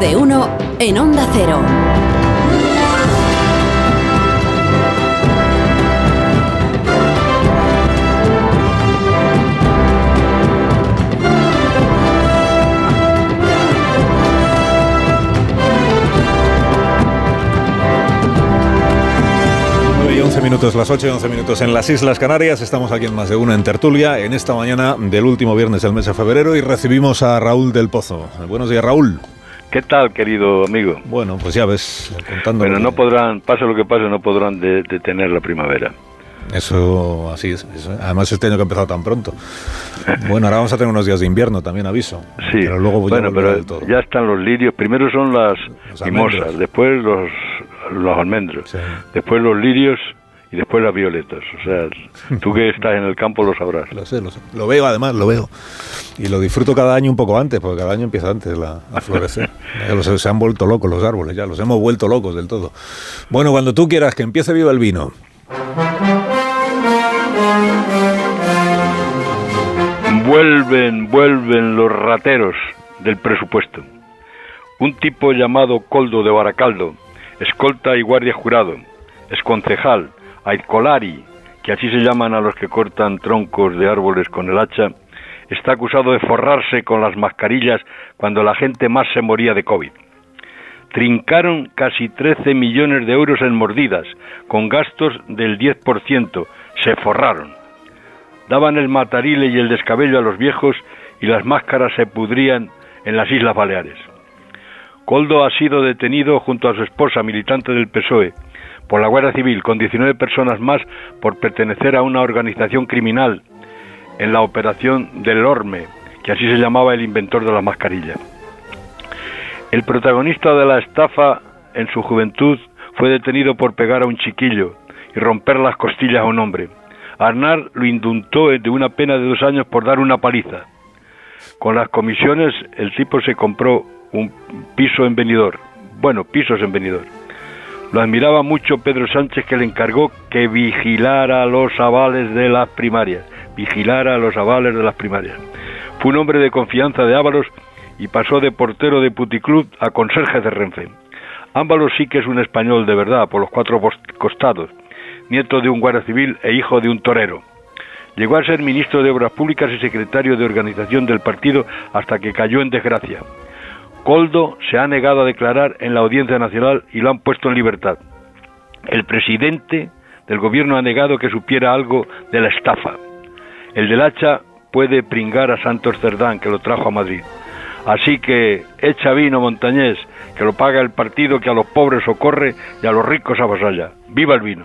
De uno en Onda Cero. y 11 minutos, las 8 y 11 minutos en las Islas Canarias. Estamos aquí en más de una en tertulia en esta mañana del último viernes del mes de febrero y recibimos a Raúl del Pozo. Buenos días, Raúl. ¿Qué tal, querido amigo? Bueno, pues ya ves, contando. Bueno, no podrán, pase lo que pase, no podrán de- detener la primavera. Eso, así es. eso. Además, este año que ha empezado tan pronto. Bueno, ahora vamos a tener unos días de invierno, también aviso. Sí, Pero luego ya bueno, volverá pero del todo. ya están los lirios. Primero son las Los mimosas, almendros. después los, los almendros, Sí. después los lirios y después las violetas. O sea, tú que estás en el campo lo sabrás. Lo sé, lo sé. Lo veo, además, lo veo. Y lo disfruto cada año un poco antes, porque cada año empieza antes la, a florecer. Los- se han vuelto locos los árboles, ya los hemos vuelto locos del todo. Bueno, cuando tú quieras, que empiece viva el vino. Vuelven, vuelven los rateros del presupuesto. Un tipo llamado Coldo de Baracaldo, escolta y guardia jurado, esconcejal, aizcolari, que así se llaman a los que cortan troncos de árboles con el hacha, está acusado de forrarse con las mascarillas cuando la gente más se moría de COVID. Trincaron casi 13 millones de euros en mordidas, con gastos del 10%. Se forraron daban el matarile y el descabello a los viejos y las máscaras se pudrían en las Islas Baleares. Coldo ha sido detenido junto a su esposa, militante del PSOE, por la Guardia Civil, con 19 personas más por pertenecer a una organización criminal en la operación del Orme, que así se llamaba el inventor de la mascarilla. El protagonista de la estafa en su juventud fue detenido por pegar a un chiquillo y romper las costillas a un hombre. Arnar lo indultó de una pena de dos años por dar una paliza. Con las comisiones el tipo se compró un piso en Benidorm. Bueno, pisos en Benidorm. Lo admiraba mucho Pedro Sánchez que le encargó que vigilara los avales de las primarias. Vigilara los avales de las primarias. Fue un hombre de confianza de Ábalos y pasó de portero de puticlub a conserje de Renfe. Ábalos sí que es un español de verdad, por los cuatro costados, nieto de un guardia civil e hijo de un torero. Llegó a ser ministro de Obras Públicas y secretario de organización del partido hasta que cayó en desgracia. Coldo se ha negado a declarar en la Audiencia Nacional y lo han puesto en libertad. El presidente del gobierno ha negado que supiera algo de la estafa. El del hacha puede pringar a Santos Cerdán, que lo trajo a Madrid. Así que echa vino, montañés, que lo paga el partido que a los pobres socorre y a los ricos avasalla. ¡Viva el vino!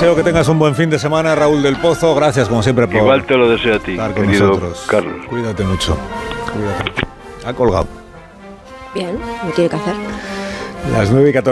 Deseo que tengas un buen fin de semana, Raúl del Pozo. Gracias, como siempre, por Igual te lo deseo a ti, estar con querido nosotros. Carlos. Cuídate mucho. Cuídate. Ha colgado. Bien, no tiene que hacer. Las 9 y 14.